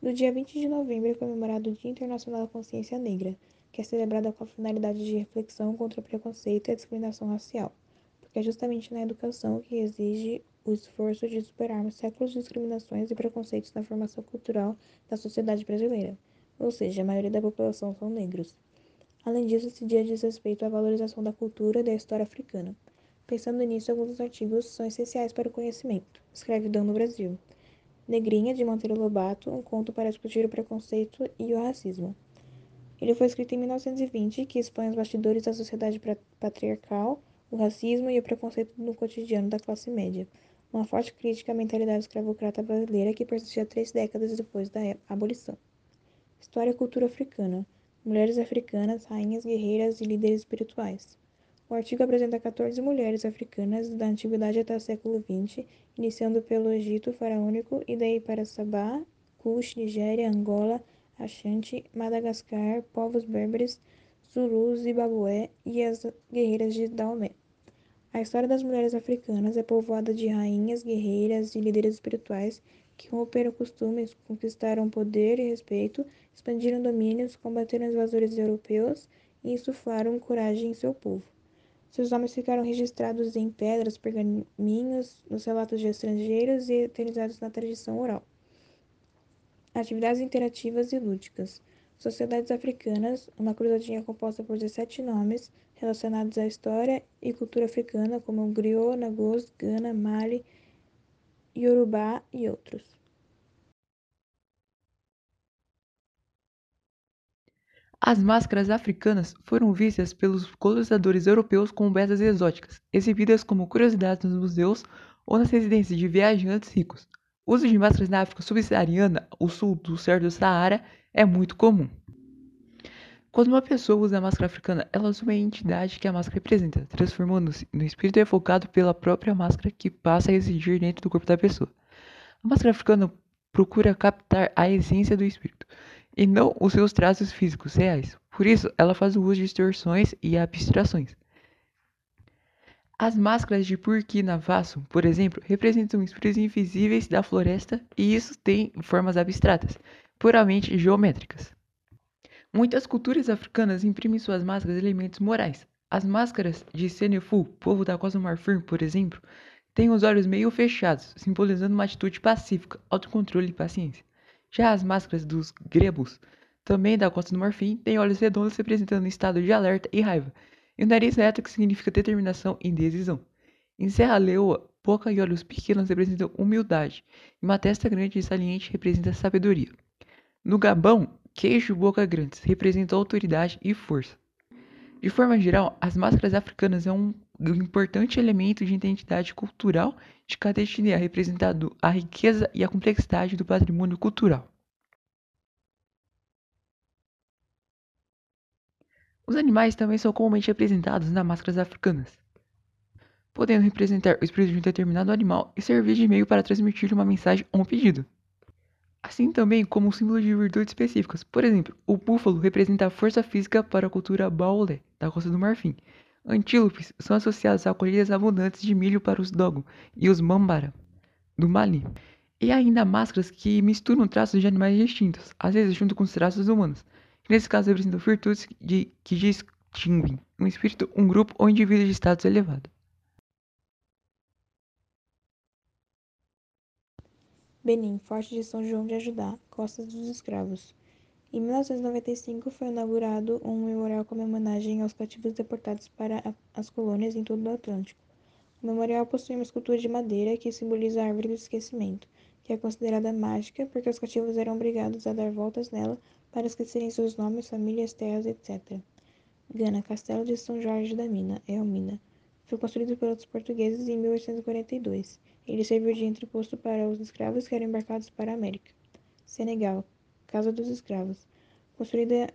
No dia 20 de novembro é comemorado o Dia Internacional da Consciência Negra, que é celebrado com a finalidade de reflexão contra o preconceito e a discriminação racial, porque é justamente na educação que exige o esforço de superarmos séculos de discriminações e preconceitos na formação cultural da sociedade brasileira, ou seja, a maioria da população são negros. Além disso, esse dia diz respeito à valorização da cultura e da história africana. Pensando nisso, alguns artigos são essenciais para o conhecimento. Escravidão no Brasil. Negrinha, de Monteiro Lobato, um conto para discutir o preconceito e o racismo. Ele foi escrito em 1920, que expõe os bastidores da sociedade patriarcal, o racismo e o preconceito no cotidiano da classe média. Uma forte crítica à mentalidade escravocrata brasileira que persistia três décadas depois da abolição. História e cultura africana. Mulheres africanas, rainhas, guerreiras e líderes espirituais. O artigo apresenta 14 mulheres africanas da antiguidade até o século XX, iniciando pelo Egito faraônico e daí para Sabá, Kush, Nigéria, Angola, Ashanti, Madagascar, povos berberes, Zulus, Zimbabue e as guerreiras de Daomé. A história das mulheres africanas é povoada de rainhas, guerreiras e líderes espirituais que romperam costumes, conquistaram poder e respeito, expandiram domínios, combateram invasores europeus e insuflaram coragem em seu povo. Seus nomes ficaram registrados em pedras, pergaminhos, nos relatos de estrangeiros e eternizados na tradição oral. Atividades interativas e lúdicas. Sociedades africanas, uma cruzadinha composta por 17 nomes relacionados à história e cultura africana, como griot, nagôs, Gana, Mali, Yorubá e outros. As máscaras africanas foram vistas pelos colonizadores europeus como belas exóticas, exibidas como curiosidades nos museus ou nas residências de viajantes ricos. O uso de máscaras na África subsaariana, o sul do certo do Saara, é muito comum. Quando uma pessoa usa a máscara africana, ela assume a entidade que a máscara representa, transformando-se no espírito evocado pela própria máscara que passa a existir dentro do corpo da pessoa. A máscara africana procura captar a essência do espírito, e não os seus traços físicos reais. Por isso, ela faz o uso de distorções e abstrações. As máscaras de Burkina Faso, por exemplo, representam espíritos invisíveis da floresta e isso tem formas abstratas, puramente geométricas. Muitas culturas africanas imprimem suas máscaras elementos morais. As máscaras de Senefu, povo da Costa Marfim, por exemplo, têm os olhos meio fechados, simbolizando uma atitude pacífica, autocontrole e paciência. Já as máscaras dos grebos, também da Costa do Marfim, têm olhos redondos representando um estado de alerta e raiva, e o nariz reto que significa determinação e decisão. Em Serra Leoa, boca e olhos pequenos representam humildade, e uma testa grande e saliente representa sabedoria. No Gabão, queixo e boca grandes representam autoridade e força. De forma geral, as máscaras africanas é um importante elemento de identidade cultural de cada etnia, representando a riqueza e a complexidade do patrimônio cultural. Os animais também são comumente representados nas máscaras africanas, podendo representar o espírito de um determinado animal e servir de meio para transmitir uma mensagem ou um pedido. Assim também como um símbolo de virtudes específicas. Por exemplo, o búfalo representa a força física para a cultura baolé, da Costa do Marfim, Antílopes são associados a colheitas abundantes de milho para os Dogon e os Mambara, do Mali. E ainda máscaras que misturam traços de animais distintos, às vezes junto com os traços humanos. Nesse caso, representam virtudes de, que distinguem um espírito, um grupo ou indivíduo de status elevado. Benin, Forte de São João de Ajudá, Costas dos Escravos. Em 1995 foi inaugurado um memorial como homenagem aos cativos deportados para as colônias em todo o Atlântico. O memorial possui uma escultura de madeira que simboliza a árvore do esquecimento, que é considerada mágica porque os cativos eram obrigados a dar voltas nela para esquecerem seus nomes, famílias, terras, etc. Gana, Castelo de São Jorge da Mina, Elmina. Foi construído pelos portugueses em 1842. Ele serviu de entreposto para os escravos que eram embarcados para a América. Senegal, Casa dos Escravos, construída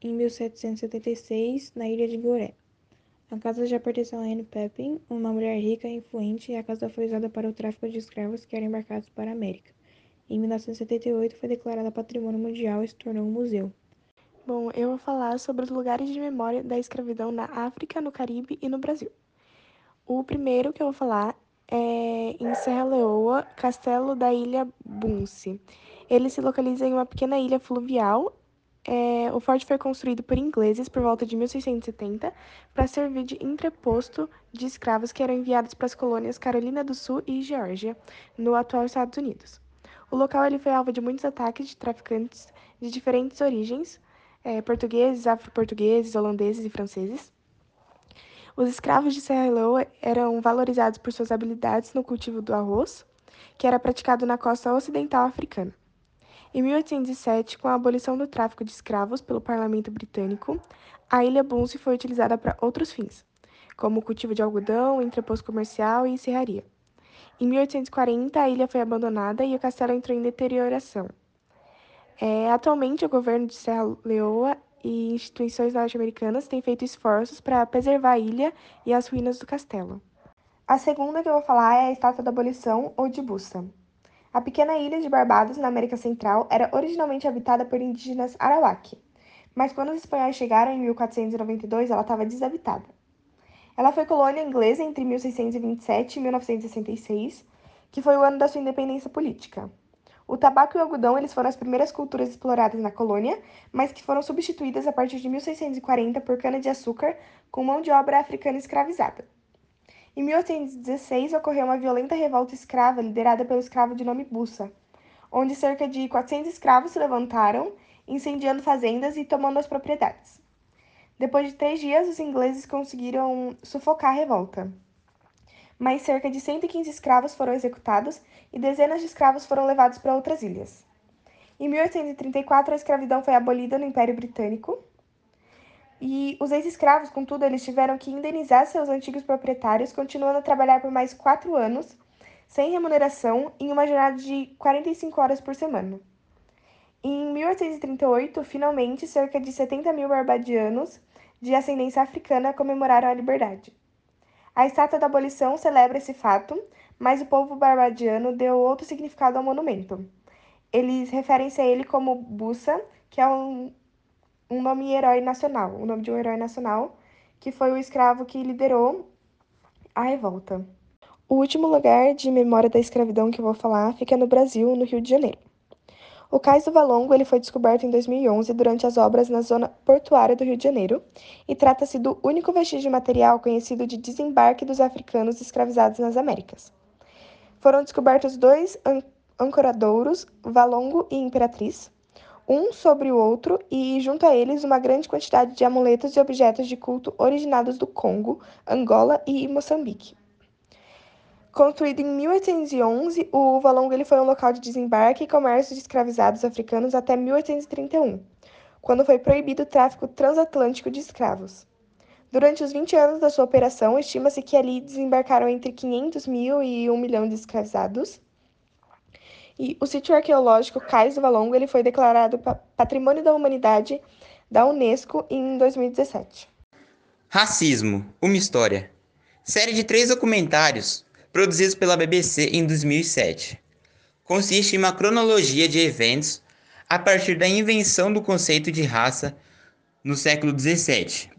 em 1776 na ilha de Goré. A casa já pertenceu a Anne Pepin, uma mulher rica e influente, e a casa foi usada para o tráfico de escravos que eram embarcados para a América. Em 1978 foi declarada Patrimônio Mundial e se tornou um museu. Bom, eu vou falar sobre os lugares de memória da escravidão na África, no Caribe e no Brasil. O primeiro que eu vou falar é em Serra Leoa, Castelo da Ilha Bunce. Ele se localiza em uma pequena ilha fluvial. É, o forte foi construído por ingleses por volta de 1670 para servir de entreposto de escravos que eram enviados para as colônias Carolina do Sul e Geórgia, no atual Estados Unidos. O local ele foi alvo de muitos ataques de traficantes de diferentes origens, é, portugueses, afro-portugueses, holandeses e franceses. Os escravos de Serra Leoa eram valorizados por suas habilidades no cultivo do arroz, que era praticado na costa ocidental africana. Em 1807, com a abolição do tráfico de escravos pelo parlamento britânico, a ilha Bunce foi utilizada para outros fins, como o cultivo de algodão, entreposto comercial e serraria. Em 1840, a ilha foi abandonada e o castelo entrou em deterioração. É, atualmente, o governo de Serra Leoa e instituições norte-americanas têm feito esforços para preservar a ilha e as ruínas do castelo. A segunda que eu vou falar é a Estátua da Abolição, ou de Bussa. A pequena ilha de Barbados, na América Central, era originalmente habitada por indígenas Arawak, mas quando os espanhóis chegaram em 1492, ela estava desabitada. Ela foi colônia inglesa entre 1627 e 1966, que foi o ano da sua independência política. O tabaco e o algodão eles foram as primeiras culturas exploradas na colônia, mas que foram substituídas a partir de 1640 por cana-de-açúcar com mão de obra africana escravizada. Em 1816 ocorreu uma violenta revolta escrava liderada pelo escravo de nome Bussa, onde cerca de 400 escravos se levantaram, incendiando fazendas e tomando as propriedades. Depois de três dias, os ingleses conseguiram sufocar a revolta mais cerca de 115 escravos foram executados e dezenas de escravos foram levados para outras ilhas. Em 1834, a escravidão foi abolida no Império Britânico. E os ex-escravos, contudo, eles tiveram que indenizar seus antigos proprietários, continuando a trabalhar por mais quatro anos, sem remuneração, em uma jornada de 45 horas por semana. Em 1838, finalmente, cerca de 70 mil barbadianos de ascendência africana comemoraram a liberdade. A estátua da abolição celebra esse fato, mas o povo barbadiano deu outro significado ao monumento. Eles referem-se a ele como Bussa, que é um, um nome herói nacional, o nome de um herói nacional, que foi o escravo que liderou a revolta. O último lugar de memória da escravidão que eu vou falar fica no Brasil, no Rio de Janeiro. O Cais do Valongo ele foi descoberto em 2011 durante as obras na zona portuária do Rio de Janeiro e trata-se do único vestígio material conhecido de desembarque dos africanos escravizados nas Américas. Foram descobertos dois an ancoradouros, Valongo e Imperatriz, um sobre o outro e, junto a eles, uma grande quantidade de amuletos e objetos de culto originados do Congo, Angola e Moçambique. Construído em 1811, o Valongo ele foi um local de desembarque e comércio de escravizados africanos até 1831, quando foi proibido o tráfico transatlântico de escravos. Durante os 20 anos da sua operação, estima-se que ali desembarcaram entre 500 mil e 1 milhão de escravizados. E o sítio arqueológico Cais do Valongo ele foi declarado Patrimônio da Humanidade da Unesco em 2017. Racismo, uma história. Série de três documentários produzidos pela BBC em 2007. Consiste em uma cronologia de eventos a partir da invenção do conceito de raça no século 17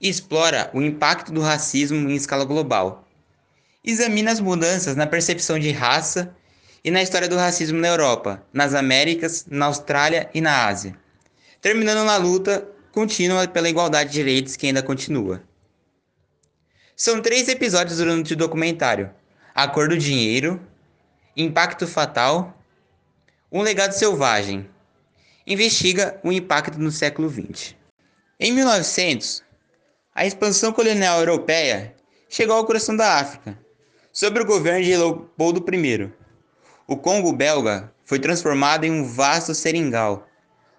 e explora o impacto do racismo em escala global. Examina as mudanças na percepção de raça e na história do racismo na Europa, nas Américas, na Austrália e na Ásia, terminando na luta contínua pela igualdade de direitos que ainda continua. São três episódios durante o documentário, a Cor do Dinheiro, Impacto Fatal, Um Legado Selvagem. Investiga o impacto no século XX. Em 1900, a expansão colonial europeia chegou ao coração da África, sob o governo de Leopoldo I. O Congo belga foi transformado em um vasto seringal.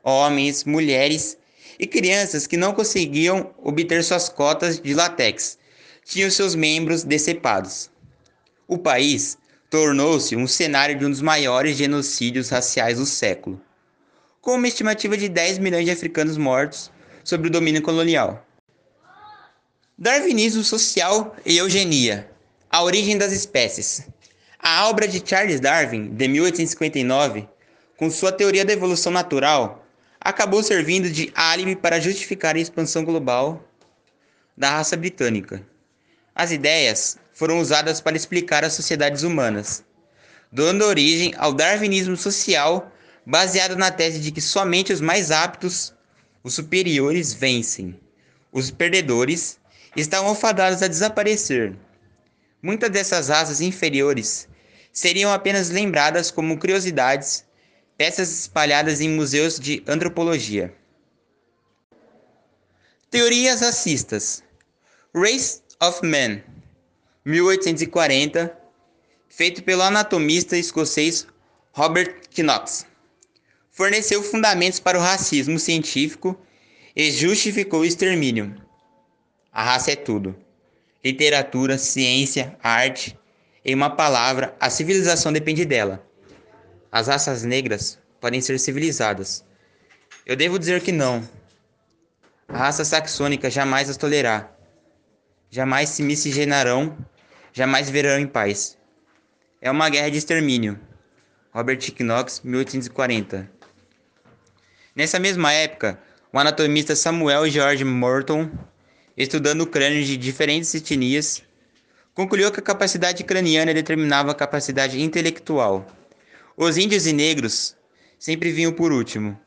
Homens, mulheres e crianças que não conseguiam obter suas cotas de látex tinham seus membros decepados o país tornou-se um cenário de um dos maiores genocídios raciais do século, com uma estimativa de 10 milhões de africanos mortos sob o domínio colonial. Darwinismo social e eugenia. A origem das espécies. A obra de Charles Darwin, de 1859, com sua teoria da evolução natural, acabou servindo de álibi para justificar a expansão global da raça britânica. As ideias foram usadas para explicar as sociedades humanas, dando origem ao darwinismo social baseado na tese de que somente os mais aptos, os superiores, vencem. Os perdedores estavam fadados a desaparecer. Muitas dessas raças inferiores seriam apenas lembradas como curiosidades, peças espalhadas em museus de antropologia. Teorias racistas. Race of Men, 1840, feito pelo anatomista escocês Robert Knox. Forneceu fundamentos para o racismo científico e justificou o extermínio. A raça é tudo. Literatura, ciência, arte, em uma palavra, a civilização depende dela. As raças negras podem ser civilizadas. Eu devo dizer que não. A raça saxônica jamais as tolerará. Jamais se miscigenarão, jamais viverão em paz. É uma guerra de extermínio. Robert Knox, 1840. Nessa mesma época, o anatomista Samuel George Morton, estudando o crânio de diferentes etnias, concluiu que a capacidade craniana determinava a capacidade intelectual. Os índios e negros sempre vinham por último.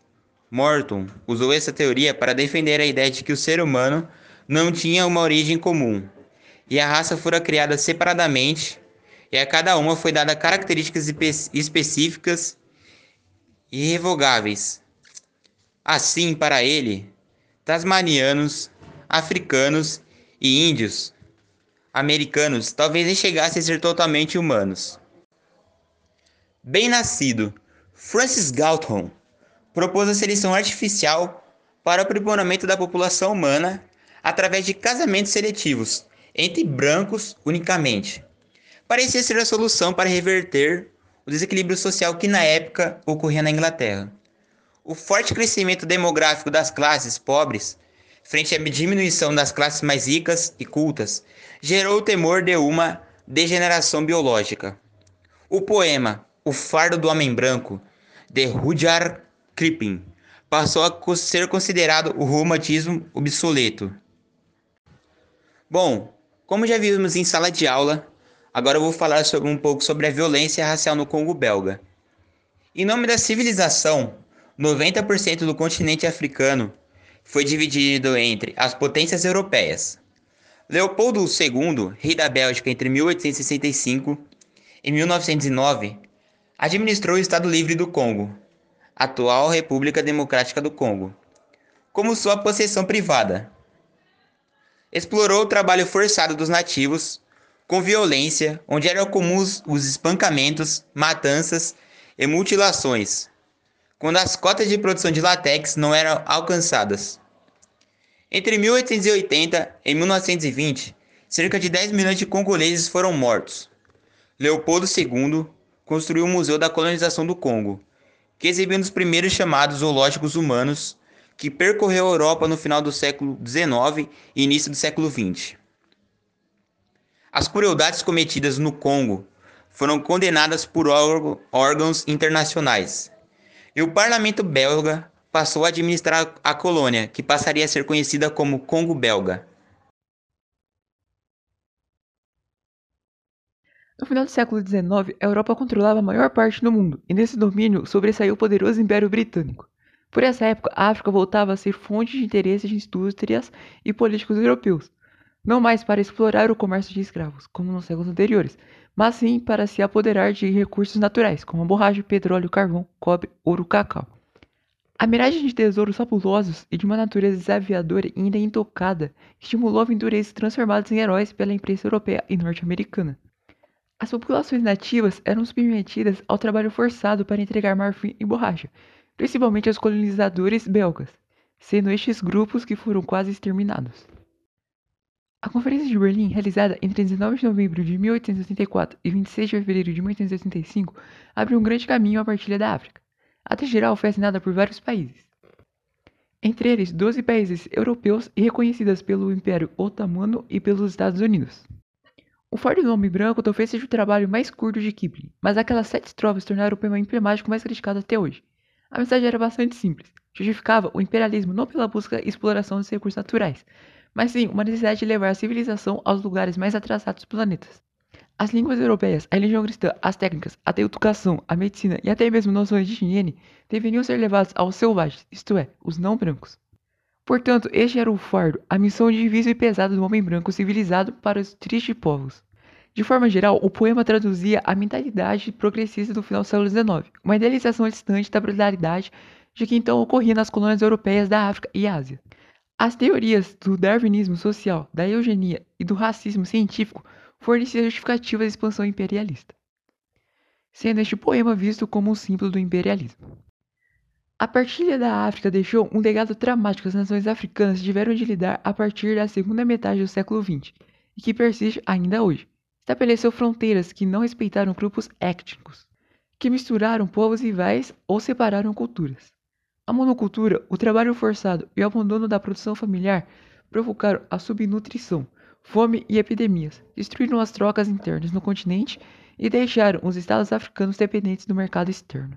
Morton usou essa teoria para defender a ideia de que o ser humano não tinha uma origem comum, e a raça fora criada separadamente, e a cada uma foi dada características específicas e irrevogáveis. Assim, para ele, tasmanianos, africanos e índios americanos talvez nem chegassem a ser totalmente humanos. Bem nascido, Francis Galton propôs a seleção artificial para o aprimoramento da população humana através de casamentos seletivos entre brancos unicamente. Parecia ser a solução para reverter o desequilíbrio social que na época ocorria na Inglaterra. O forte crescimento demográfico das classes pobres, frente à diminuição das classes mais ricas e cultas, gerou o temor de uma degeneração biológica. O poema O Fardo do Homem Branco, de Rudyard Kipling passou a ser considerado o romantismo obsoleto. Bom, como já vimos em sala de aula, agora eu vou falar sobre um pouco sobre a violência racial no Congo belga. Em nome da civilização, 90% do continente africano foi dividido entre as potências europeias. Leopoldo II, rei da Bélgica entre 1865 e 1909, administrou o Estado Livre do Congo, atual República Democrática do Congo, como sua possessão privada. Explorou o trabalho forçado dos nativos com violência, onde eram comuns os espancamentos, matanças e mutilações, quando as cotas de produção de látex não eram alcançadas. Entre 1880 e 1920, cerca de 10 milhões de congoleses foram mortos. Leopoldo II construiu o Museu da Colonização do Congo, que exibiu um dos primeiros chamados zoológicos humanos que percorreu a Europa no final do século XIX e início do século XX. As crueldades cometidas no Congo foram condenadas por órgãos internacionais, e o parlamento belga passou a administrar a colônia, que passaria a ser conhecida como Congo Belga. No final do século XIX, a Europa controlava a maior parte do mundo, e nesse domínio sobressaiu o poderoso Império Britânico. Por essa época, a África voltava a ser fonte de interesse de indústrias e políticos europeus, não mais para explorar o comércio de escravos, como nos séculos anteriores, mas sim para se apoderar de recursos naturais, como borracha, petróleo, carvão, cobre, ouro, cacau. A miragem de tesouros fabulosos e de uma natureza desafiadora e ainda intocada estimulou aventureiros transformados em heróis pela imprensa europeia e norte-americana. As populações nativas eram submetidas ao trabalho forçado para entregar marfim e borracha, principalmente aos colonizadores belgas, sendo estes grupos que foram quase exterminados. A Conferência de Berlim, realizada entre 19 de novembro de 1884 e 26 de fevereiro de 1885, abriu um grande caminho à partilha da África. A geral foi assinada por vários países, entre eles 12 países europeus e reconhecidas pelo Império Otomano e pelos Estados Unidos. O do Homem Branco talvez seja o trabalho mais curto de Kipling, mas aquelas sete estrofes tornaram o poema emblemático mais criticado até hoje. A mensagem era bastante simples. Justificava o imperialismo não pela busca e exploração dos recursos naturais, mas sim uma necessidade de levar a civilização aos lugares mais atrasados dos planetas. As línguas europeias, a religião cristã, as técnicas, a educação, a medicina e até mesmo noções de higiene deveriam ser levadas aos selvagens, isto é, os não brancos. Portanto, este era o fardo, a missão difícil e pesada do homem branco civilizado para os tristes povos. De forma geral, o poema traduzia a mentalidade progressista do final do século XIX, uma idealização distante da brutalidade de que então ocorria nas colônias europeias da África e Ásia. As teorias do darwinismo social, da eugenia e do racismo científico forneciam justificativas da expansão imperialista, sendo este poema visto como um símbolo do imperialismo. A partilha da África deixou um legado traumático que as nações africanas tiveram de lidar a partir da segunda metade do século XX e que persiste ainda hoje. Estabeleceu fronteiras que não respeitaram grupos étnicos, que misturaram povos rivais ou separaram culturas. A monocultura, o trabalho forçado e o abandono da produção familiar provocaram a subnutrição, fome e epidemias, destruíram as trocas internas no continente e deixaram os estados africanos dependentes do mercado externo.